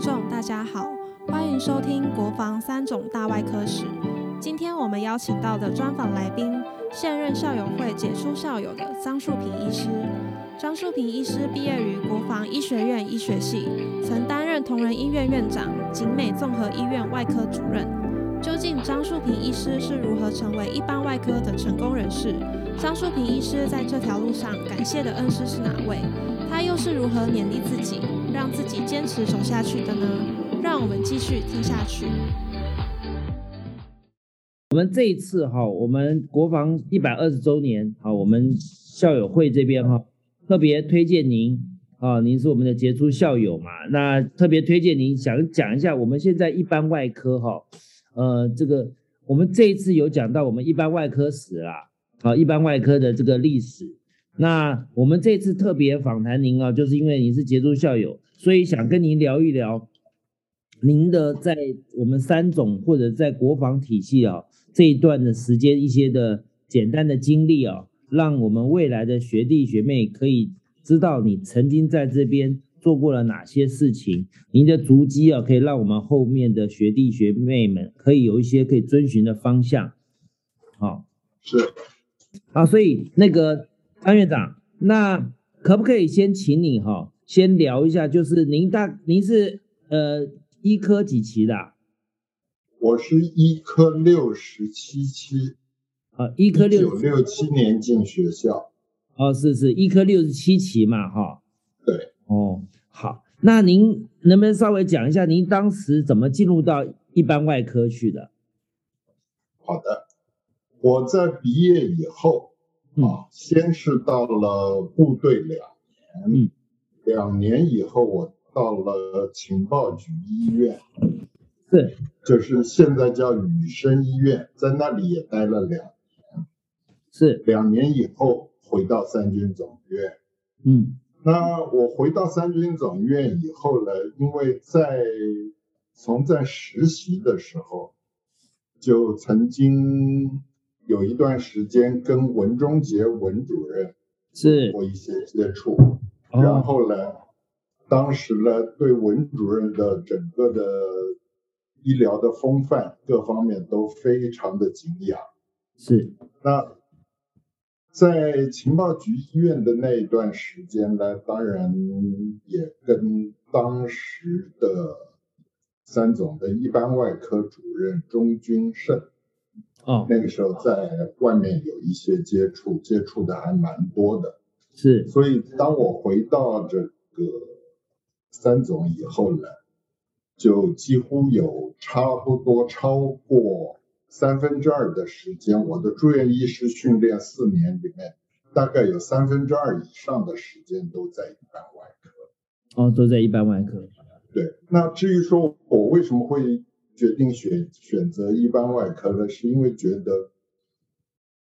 众，大家好，欢迎收听《国防三种大外科史》。今天我们邀请到的专访来宾，现任校友会杰出校友的张树平医师。张树平医师毕业于国防医学院医学系，曾担任同仁医院院长、景美综合医院外科主任。究竟张树平医师是如何成为一般外科的成功人士？张树平医师在这条路上感谢的恩师是哪位？他又是如何勉励自己，让自己坚持走下去的呢？让我们继续听下去。我们这一次哈，我们国防一百二十周年，好，我们校友会这边哈，特别推荐您啊，您是我们的杰出校友嘛，那特别推荐您想讲一下我们现在一般外科哈，呃，这个我们这一次有讲到我们一般外科史啦，好，一般外科的这个历史。那我们这次特别访谈您啊，就是因为您是杰出校友，所以想跟您聊一聊您的在我们三总或者在国防体系啊这一段的时间一些的简单的经历啊，让我们未来的学弟学妹可以知道你曾经在这边做过了哪些事情，您的足迹啊，可以让我们后面的学弟学妹们可以有一些可以遵循的方向。好，是，好，所以那个。张院长，那可不可以先请你哈，先聊一下，就是您大您是呃医科几期的？我是医科六十七期，啊，医科六九六七年进学校，哦，是是，医科六十七期嘛，哈，对，哦，好，那您能不能稍微讲一下，您当时怎么进入到一般外科去的？好的，我在毕业以后。啊，先是到了部队两年，两年以后我到了情报局医院，是，就是现在叫雨生医院，在那里也待了两年，是，两年以后回到三军总院，嗯，那我回到三军总院以后呢，因为在从在实习的时候就曾经。有一段时间跟文忠杰文主任是过一些接触，然后呢，当时呢对文主任的整个的医疗的风范各方面都非常的敬仰。是，那在情报局医院的那一段时间呢，当然也跟当时的三总的一般外科主任钟君胜。哦，那个时候在外面有一些接触，接触的还蛮多的，是。所以当我回到这个三总以后呢，就几乎有差不多超过三分之二的时间，我的住院医师训练四年里面，大概有三分之二以上的时间都在一般外科。哦，都在一般外科。对。那至于说我为什么会？决定选选择一般外科呢，是因为觉得，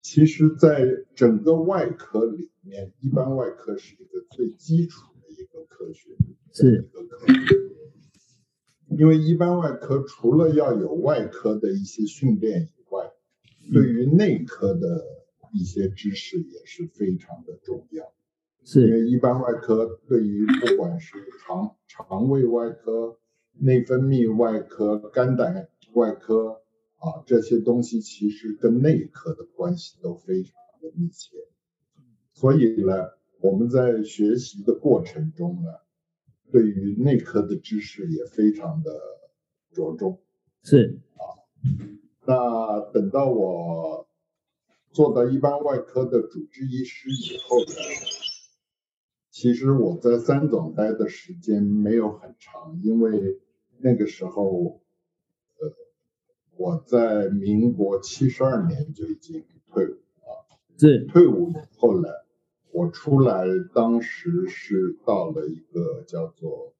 其实，在整个外科里面，一般外科是一个最基础的一个科学，是一个科。因为一般外科除了要有外科的一些训练以外，对于内科的一些知识也是非常的重要。是因为一般外科对于不管是肠肠胃外科。内分泌外科、肝胆外科啊，这些东西其实跟内科的关系都非常的密切。所以呢，我们在学习的过程中呢，对于内科的知识也非常的着重。是啊，那等到我做到一般外科的主治医师以后呢？其实我在三总待的时间没有很长，因为。那个时候，呃，我在民国七十二年就已经退伍了。是退伍以后呢，我出来当时是到了一个叫做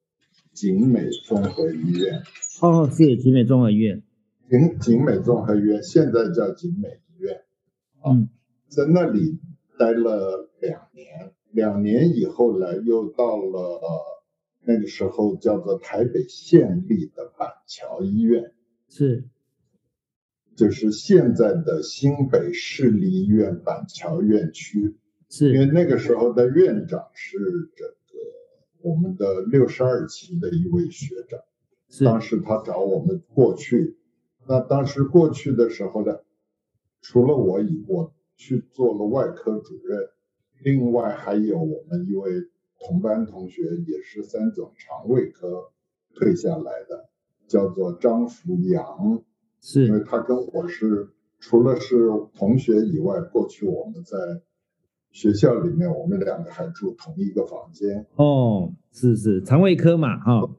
景美综合医院。哦，是景美综合医院。景景美综合医院现在叫景美医院。嗯，在那里待了两年，两年以后呢，又到了。那个时候叫做台北县立的板桥医院，是，就是现在的新北市立医院板桥院区，是。因为那个时候的院长是这个我们的六十二期的一位学长，是。当时他找我们过去，那当时过去的时候呢，除了我以我去做了外科主任，另外还有我们一位同班同学，也是三总肠胃科退下来的，叫做张福阳，是。因为他跟我是除了是同学以外，过去我们在学校里面，我们两个还住同一个房间。哦，是是肠胃科嘛，哈、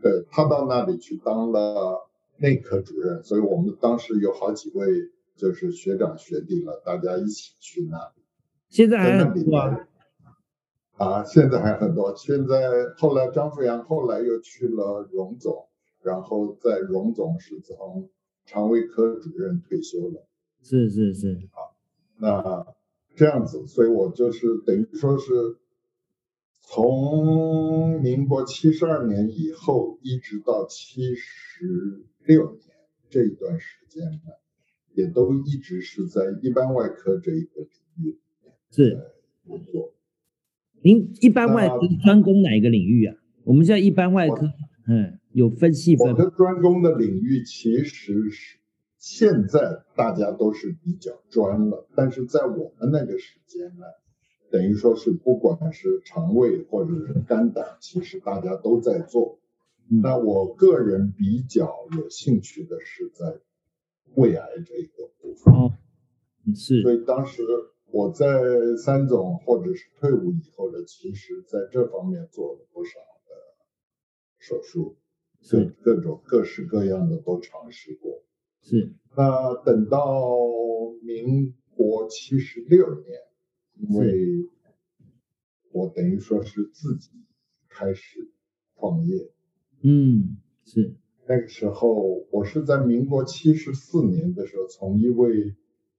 对他到那里去当了内科主任，所以我们当时有好几位就是学长学弟了，大家一起去那里。现在还很多啊，啊，现在还很多。现在后来张富阳后来又去了荣总，然后在荣总是从肠胃科主任退休了。是是是，那这样子，所以我就是等于说是从民国七十二年以后，一直到七十六年这一段时间呢，也都一直是在一般外科这一个领域是工作。您一般外科专攻哪一个领域啊？我们现在一般外科，嗯，有分细分我的专攻的领域其实是现在大家都是比较专了，但是在我们那个时间呢，等于说是不管是肠胃或者是肝胆，其实大家都在做。嗯那我个人比较有兴趣的是在胃癌这个部分，哦，是所以当时我在三总或者是退伍以后呢，其实在这方面做了不少的手术，各是各种各式各样的都尝试过。是。那等到民国七十六年，因为我等于说是自己开始创业，嗯是。那个时候我是在民国七十四年的时候，从一位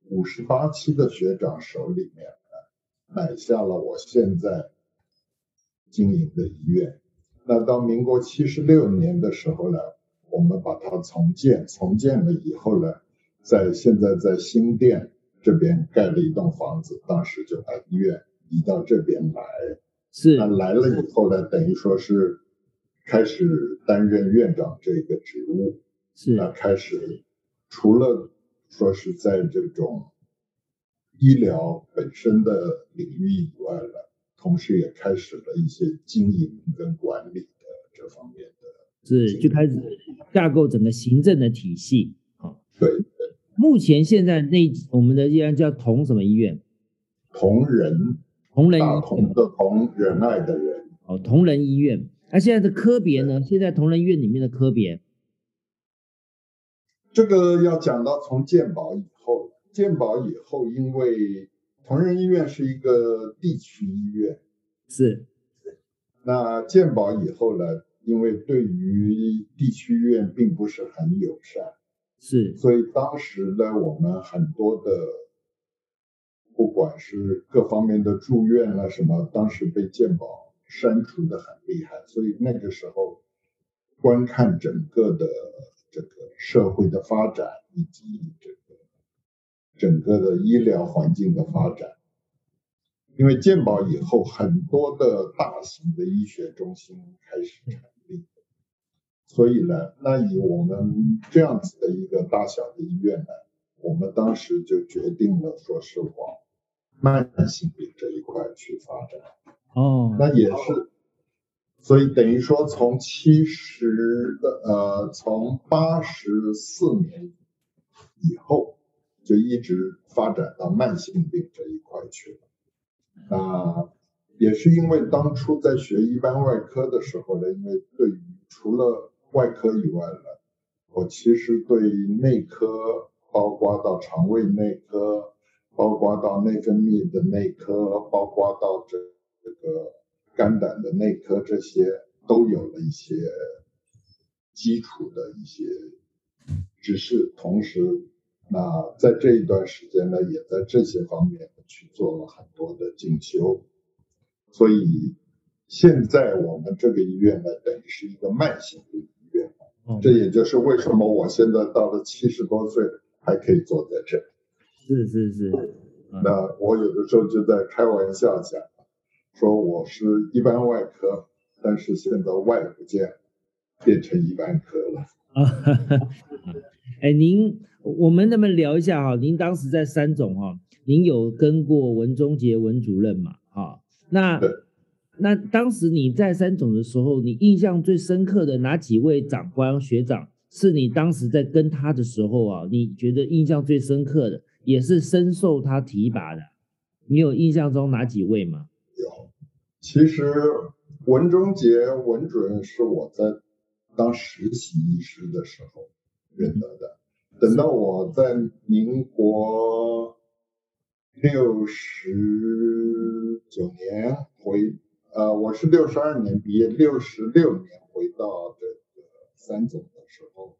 五十八期的学长手里面呢买下了我现在经营的医院。那到民国七十六年的时候呢，我们把它重建，重建了以后呢，在现在在新店这边盖了一栋房子，当时就把医院移到这边来。是那来了以后呢，等于说是开始担任院长这个职务，是那是开始除了说是在这种医疗本身的领域以外呢，同时也开始了一些经营跟管理的这方面的。是就开始架构整个行政的体系。啊，对，目前现在那我们的医院叫同什么医院？同仁，同仁同的同，仁爱的人，哦，同仁医院。那现在的科别呢？现在同仁医院里面的科别这个要讲到从健保以后，健保以后，因为同仁医院是一个地区医院。是那健保以后呢，因为对于地区医院并不是很友善，是所以当时呢，我们很多的，不管是各方面的住院啊什么，当时被健保删除的很厉害，所以那个时候观看整个的这个社会的发展以及这个整个的医疗环境的发展。因为建保以后，很多的大型的医学中心开始成立，所以呢，那以我们这样子的一个大小的医院呢，我们当时就决定了，说是往慢性病这一块去发展。哦，那也是，所以等于说从七十的呃，从八十四年以后，就一直发展到慢性病这一块去了。那也是因为当初在学一般外科的时候呢，因为对于除了外科以外呢，我其实对内科，包括到肠胃内科，包括到内分泌的内科，包括到这这个肝胆的内科，这些都有了一些基础的一些知识，同时，那在这一段时间呢，也在这些方面去做了很多的进修，所以现在我们这个医院呢，等于是一个慢性病，这也就是为什么我现在到了七十多岁还可以坐在这里。是是是，那我有的时候就在开玩笑讲，说我是一般外科，但是现在外不见，变成一般科了。啊，哎，您，我们能不能聊一下哈？您当时在三总哈，您有跟过文忠杰文主任嘛？哈，那那当时你在三总的时候，你印象最深刻的哪几位长官学长，是你当时在跟他的时候啊，你觉得印象最深刻的，也是深受他提拔的？你有印象中哪几位吗？有，其实文忠杰文主任是我在。当实习医师的时候认得的，等到我在民国六十九年回，呃，我是六十二年毕业，六十六年回到这个三总的时候，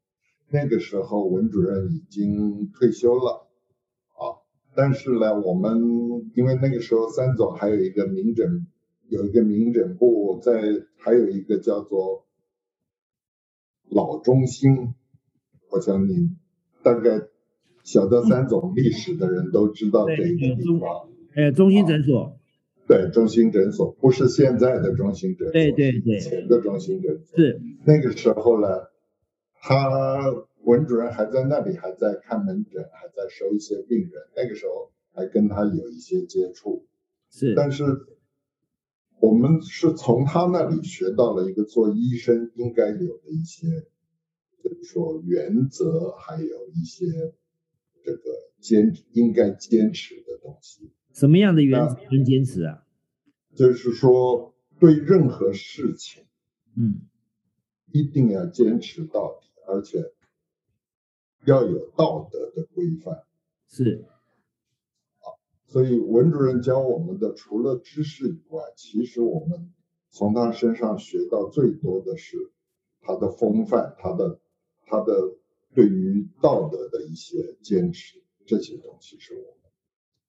那个时候文主任已经退休了，啊，但是呢，我们因为那个时候三总还有一个民诊，有一个民诊部在，还有一个叫做。老中心，我想你大概晓得三总历史的人都知道这个地方。哎，中心诊所。对，中心诊所不是现在的中心诊所，对对对，以前的中心诊所。是那个时候呢，他文主任还在那里，还在看门诊，还在收一些病人。那个时候还跟他有一些接触。是，但是。我们是从他那里学到了一个做医生应该有的一些，就是说原则，还有一些这个坚应该坚持的东西。什么样的原则跟坚持啊？就是说对任何事情，嗯，一定要坚持到底，而且要有道德的规范。是。所以文主任教我们的，除了知识以外，其实我们从他身上学到最多的是他的风范，他的他的对于道德的一些坚持，这些东西是我们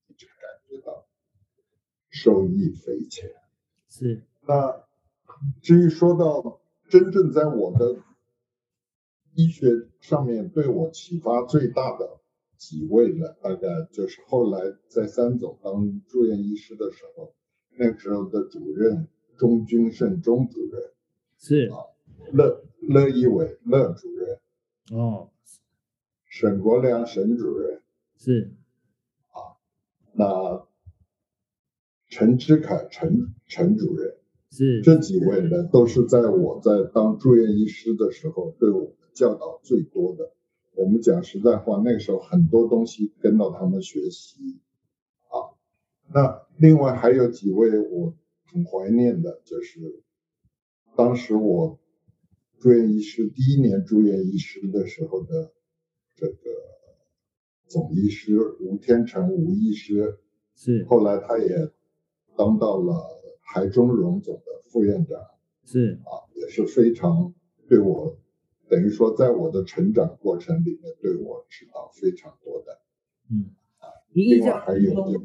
一直感觉到受益匪浅。是。那至于说到真正在我的医学上面对我启发最大的。几位了，大概就是后来在三总当住院医师的时候，那个时候的主任钟君胜钟主任是啊，乐乐一伟乐主任哦，沈国良沈主任是啊，那陈之凯陈陈主任是这几位呢，都是在我在当住院医师的时候对我们教导最多的。我们讲实在话，那个时候很多东西跟到他们学习啊。那另外还有几位我很怀念的，就是当时我住院医师第一年住院医师的时候的这个总医师吴天成吴医师，是后来他也当到了台中荣总的副院长，是啊，也是非常对我。等于说，在我的成长过程里面，对我指导非常多的。嗯，您印象还有，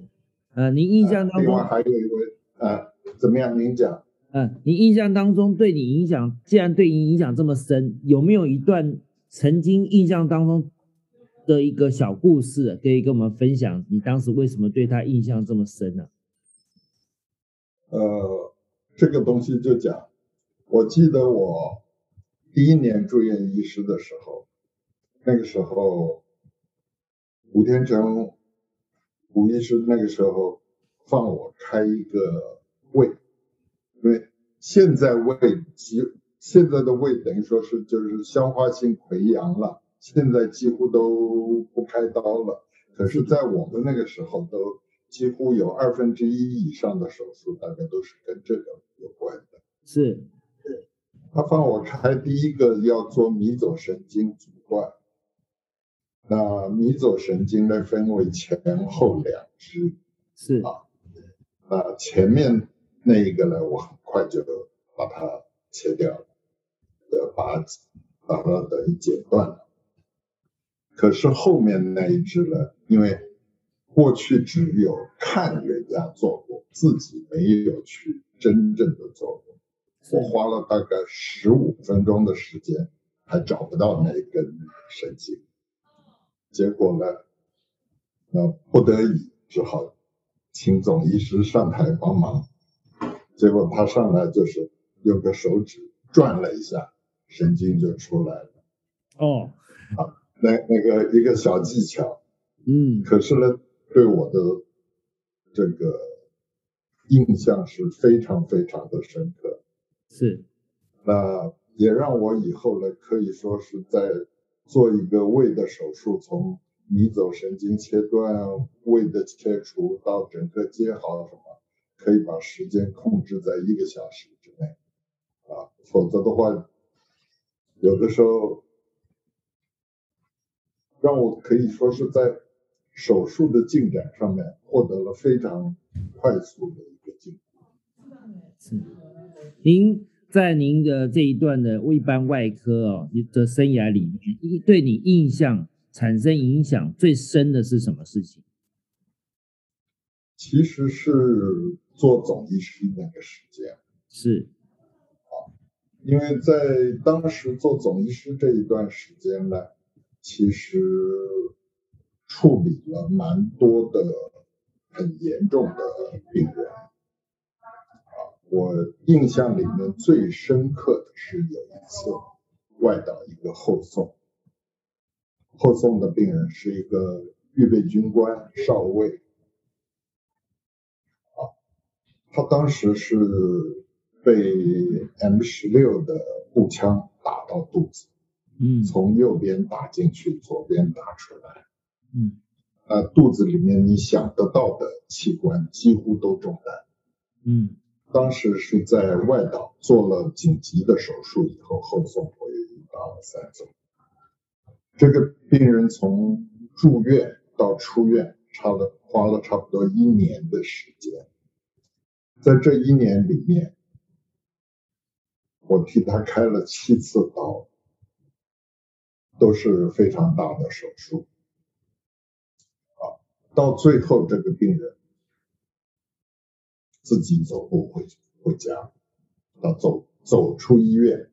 呃，您印象当中，另外还有一位，呃，怎么样？您讲。嗯，您印象当中对你影响，既然对你影响这么深，有没有一段曾经印象当中的一个小故事，可以跟我们分享？你当时为什么对他印象这么深呢？呃，这个东西就讲，我记得我。第一年住院医师的时候，那个时候，吴天成吴医师那个时候放我开一个胃，因为现在胃几现在的胃等于说是就是消化性溃疡了，现在几乎都不开刀了。可是，在我们那个时候，都几乎有二分之一以上的手术，大概都是跟这个有关的。是。他帮我开第一个要做迷走神经阻断，那迷走神经呢分为前后两支，是啊，那前面那一个呢，我很快就把它切掉了，呃，把把它等于剪断了。可是后面那一支呢，因为过去只有看人家做过，自己没有去真正的做过。我花了大概十五分钟的时间，还找不到那根神经。结果呢，那不得已只好请总医师上台帮忙。结果他上来就是用个手指转了一下，神经就出来了。哦，啊那那个一个小技巧，嗯，可是呢，对我的这个印象是非常非常的深刻。是，那也让我以后呢，可以说是在做一个胃的手术，从迷走神经切断、胃的切除到整个接好什么，可以把时间控制在一个小时之内啊，否则的话，有的时候让我可以说是在手术的进展上面获得了非常快速的一个进步。是。您在您的这一段的一般外科哦的生涯里面，一对你印象产生影响最深的是什么事情？其实是做总医师那个时间，是，因为在当时做总医师这一段时间呢，其实处理了蛮多的很严重的病人。啊我印象里面最深刻的是有一次外岛一个后送，后送的病人是一个预备军官少尉，啊，他当时是被 M 十六的步枪打到肚子，嗯，从右边打进去，左边打出来，嗯，呃，肚子里面你想得到的器官几乎都中弹，嗯。当时是在外岛做了紧急的手术以后后送回到三总。这个病人从住院到出院，差了花了差不多一年的时间。在这一年里面，我替他开了七次刀，都是非常大的手术。到最后这个病人。自己走路回回家，到走走出医院，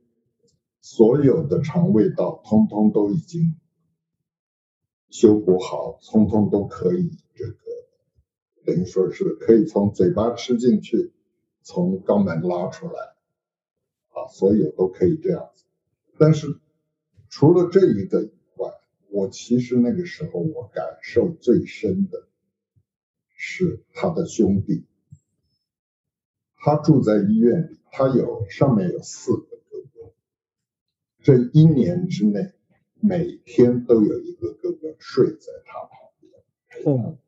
所有的肠胃道通通都已经修补好，通通都可以这个，等于说是可以从嘴巴吃进去，从肛门拉出来，啊，所有都可以这样子。但是除了这一个，我其实那个时候我感受最深的是他的兄弟。他住在医院里，他有上面有四个哥哥。这一年之内，每天都有一个哥哥睡在他旁边。哦，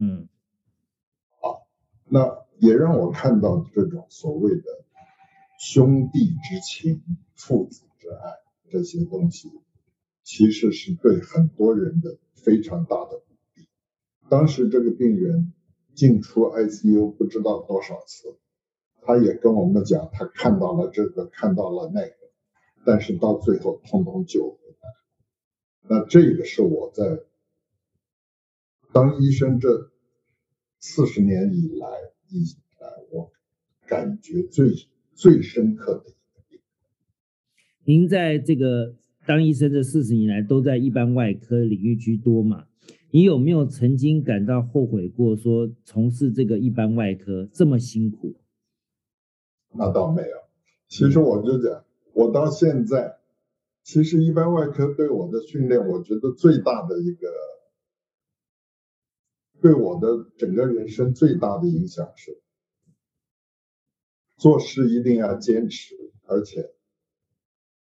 嗯，啊，那也让我看到这种所谓的兄弟之情、父子之爱这些东西，其实是对很多人的非常大的鼓励。当时这个病人。进出 ICU 不知道多少次，他也跟我们讲，他看到了这个，看到了那个，但是到最后通通救回来。那这个是我在当医生这四十年以来，以来我感觉最最深刻的一个病。您在这个当医生这四十年来，都在一般外科领域居多嘛？你有没有曾经感到后悔过？说从事这个一般外科这么辛苦？那倒没有。其实我就讲，我到现在，其实一般外科对我的训练，我觉得最大的一个，对我的整个人生最大的影响是，做事一定要坚持，而且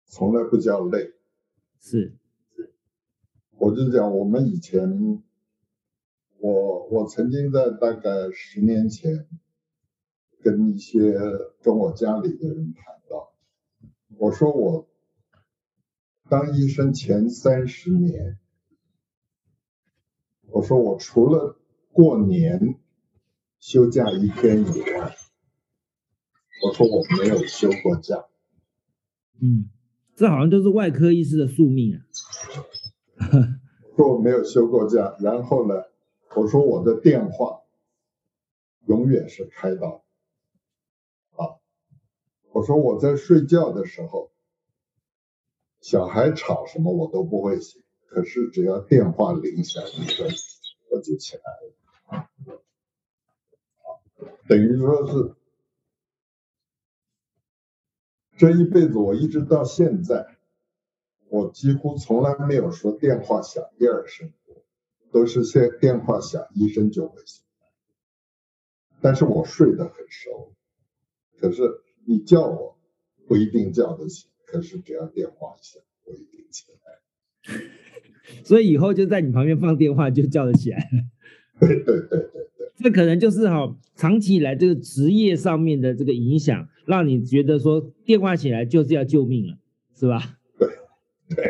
从来不叫累。是是。我就讲，我们以前，我我曾经在大概十年前，跟一些跟我家里的人谈到，我说我当医生前三十年，我说我除了过年休假一天以外，我说我没有休过假。嗯，这好像都是外科医师的宿命啊。说我没有休过假，然后呢，我说我的电话永远是开到，啊，我说我在睡觉的时候，小孩吵什么我都不会醒，可是只要电话铃响一声，我就起来了，等于说是这一辈子我一直到现在，我几乎从来没有说电话响第二声过，都是先电话响一声就会醒来。但是我睡得很熟，可是你叫我不一定叫得醒，可是只要电话响，我一定起来。所以以后就在你旁边放电话就叫得起来。对对对对对，这可能就是哈，长期以来这个职业上面的这个影响，让你觉得说电话起来就是要救命了，是吧？对对，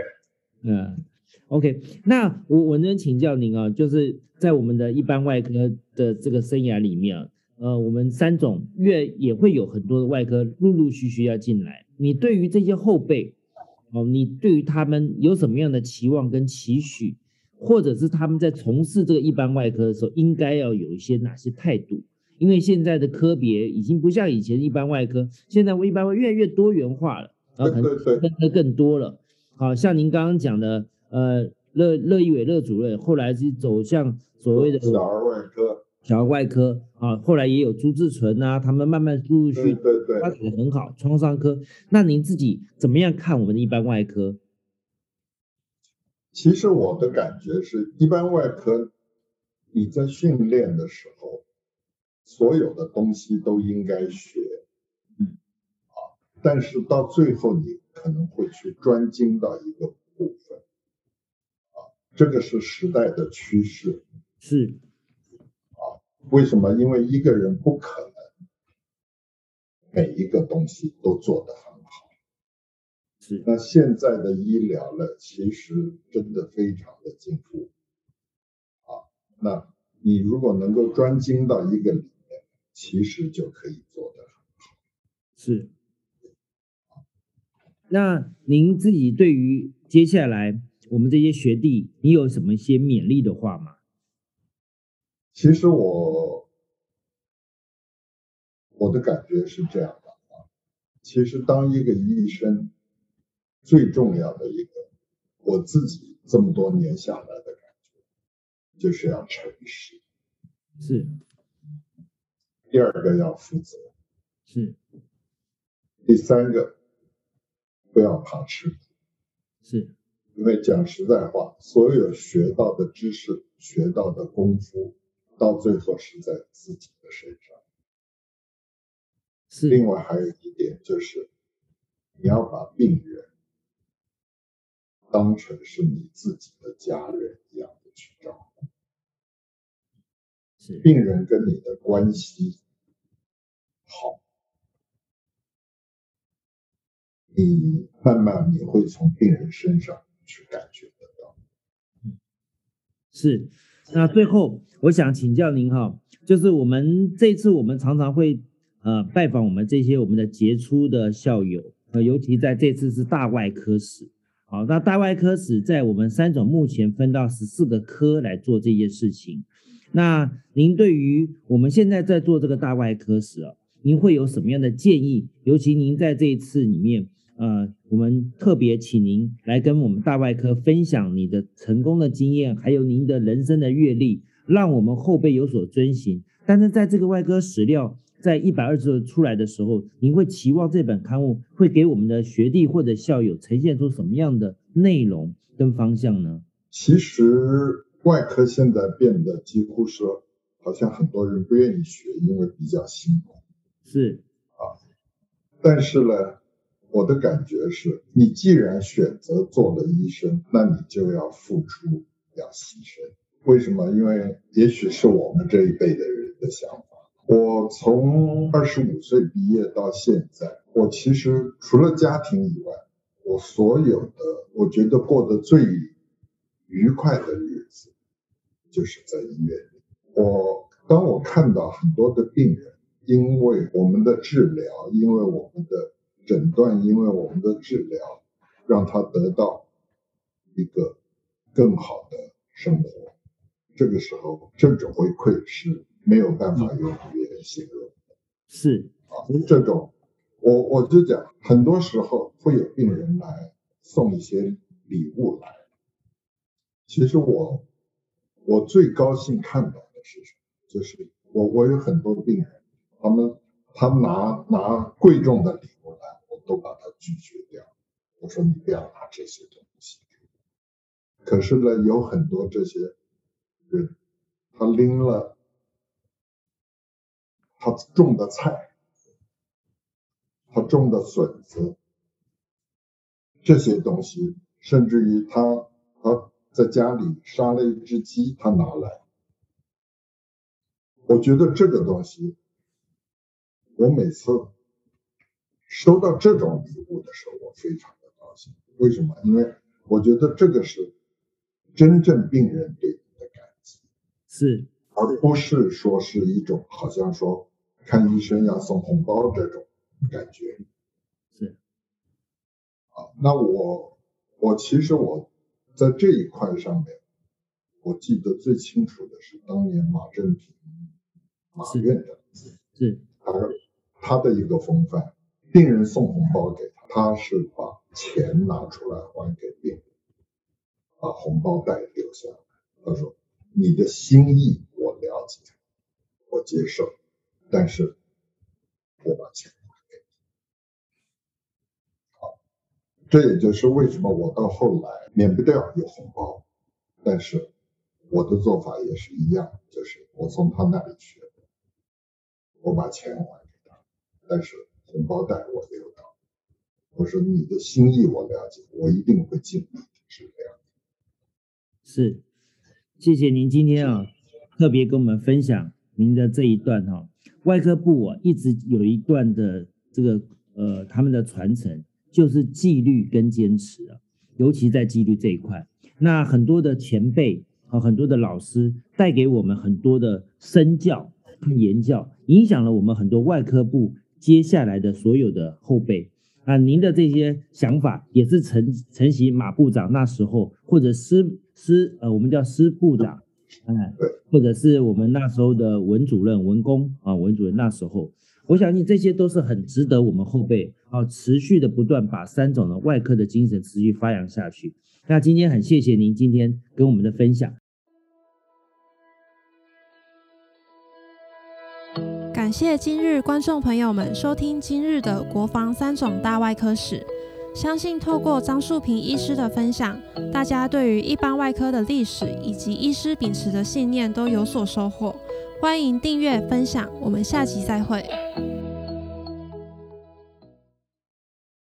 嗯，OK，那我我能请教您啊，就是在我们的一般外科的这个生涯里面啊，呃，我们三种月也会有很多的外科陆陆续续要进来，你对于这些后辈，哦，你对于他们有什么样的期望跟期许？或者是他们在从事这个一般外科的时候，应该要有一些哪些态度？因为现在的科别已经不像以前一般外科，现在我一般会越来越多元化了，然后可能分科更多了。好像您刚刚讲的，呃，乐乐一伟乐主任，后来是走向所谓的小儿外科，小儿外科啊，后来也有朱志纯啊，他们慢慢陆陆续对对发展的很好，创伤科。那您自己怎么样看我们的一般外科？其实我的感觉是一般外科，你在训练的时候，所有的东西都应该学，嗯，啊，但是到最后你可能会去专精到一个部分，啊，这个是时代的趋势，是，啊，为什么？因为一个人不可能每一个东西都做得很好。是，那现在的医疗呢，其实真的非常的进步，啊，那你如果能够专精到一个其实就可以做得很好。是，那您自己对于接下来我们这些学弟，你有什么一些勉励的话吗？其实我我的感觉是这样的啊，其实当一个医生。最重要的一个，我自己这么多年下来的感觉，就是要诚实。是。第二个要负责。是。第三个，不要怕吃苦。是。因为讲实在话，所有学到的知识、学到的功夫，到最后是在自己的身上。是。另外还有一点就是，你要把病人。当成是你自己的家人一样的去照顾，是病人跟你的关系好，你慢慢你会从病人身上去感觉得到。嗯，是。那最后我想请教您哈，就是我们这次我们常常会呃拜访我们这些我们的杰出的校友，呃，尤其在这次是大外科室。好，那大外科室在我们三种目前分到十四个科来做这件事情。那您对于我们现在在做这个大外科室啊，您会有什么样的建议？尤其您在这一次里面，呃，我们特别请您来跟我们大外科分享你的成功的经验，还有您的人生的阅历，让我们后辈有所遵循。但是在这个外科史料。在一百二十出来的时候，您会期望这本刊物会给我们的学弟或者校友呈现出什么样的内容跟方向呢？其实外科现在变得几乎是，好像很多人不愿意学，因为比较辛苦。是啊，但是呢，我的感觉是，你既然选择做了医生，那你就要付出，要牺牲。为什么？因为也许是我们这一辈的人的想法。我从二十五岁毕业到现在，我其实除了家庭以外，我所有的我觉得过得最愉快的日子，就是在医院里。我当我看到很多的病人，因为我们的治疗，因为我们的诊断，因为我们的治疗，让他得到一个更好的生活，这个时候，这种回馈是。没有办法用语言形容的，是啊，这种，我我就讲，很多时候会有病人来送一些礼物来，其实我我最高兴看到的是什么？就是我我有很多病人，他们他们拿拿贵重的礼物来，我都把它拒绝掉。我说你不要拿这些东西。可是呢，有很多这些人，他拎了他种的菜，他种的笋子，这些东西，甚至于他他在家里杀了一只鸡，他拿来。我觉得这个东西，我每次收到这种礼物的时候，我非常的高兴。为什么？因为我觉得这个是真正病人对你的感激，是，而不是说是一种好像说看医生要送红包这种感觉。是，啊，那我我其实我在这一块上面，我记得最清楚的是当年马正平。马院长是他他的一个风范，病人送红包给他，他是把钱拿出来还给病人，把红包袋留下。他说：“你的心意我了解，我接受，但是我把钱还给你。”好，这也就是为什么我到后来免不掉有红包，但是我的做法也是一样，就是我从他那里学。我把钱还，但是红包袋我没有到。我说你的心意我了解，我一定会尽力，是这样。是，谢谢您今天啊，特别跟我们分享您的这一段哈。外科部啊，一直有一段的这个呃，他们的传承就是纪律跟坚持啊，尤其在纪律这一块。那很多的前辈和，很多的老师带给我们很多的身教。言教影响了我们很多外科部接下来的所有的后辈啊，您的这些想法也是承承袭马部长那时候，或者师师呃，我们叫师部长，哎，或者是我们那时候的文主任文工啊，文主任那时候，我相信这些都是很值得我们后辈啊持续的不断把三种的外科的精神持续发扬下去。那今天很谢谢您今天跟我们的分享。感谢今日观众朋友们收听今日的国防三种大外科史。相信透过张树平医师的分享，大家对于一般外科的历史以及医师秉持的信念都有所收获。欢迎订阅分享，我们下集再会。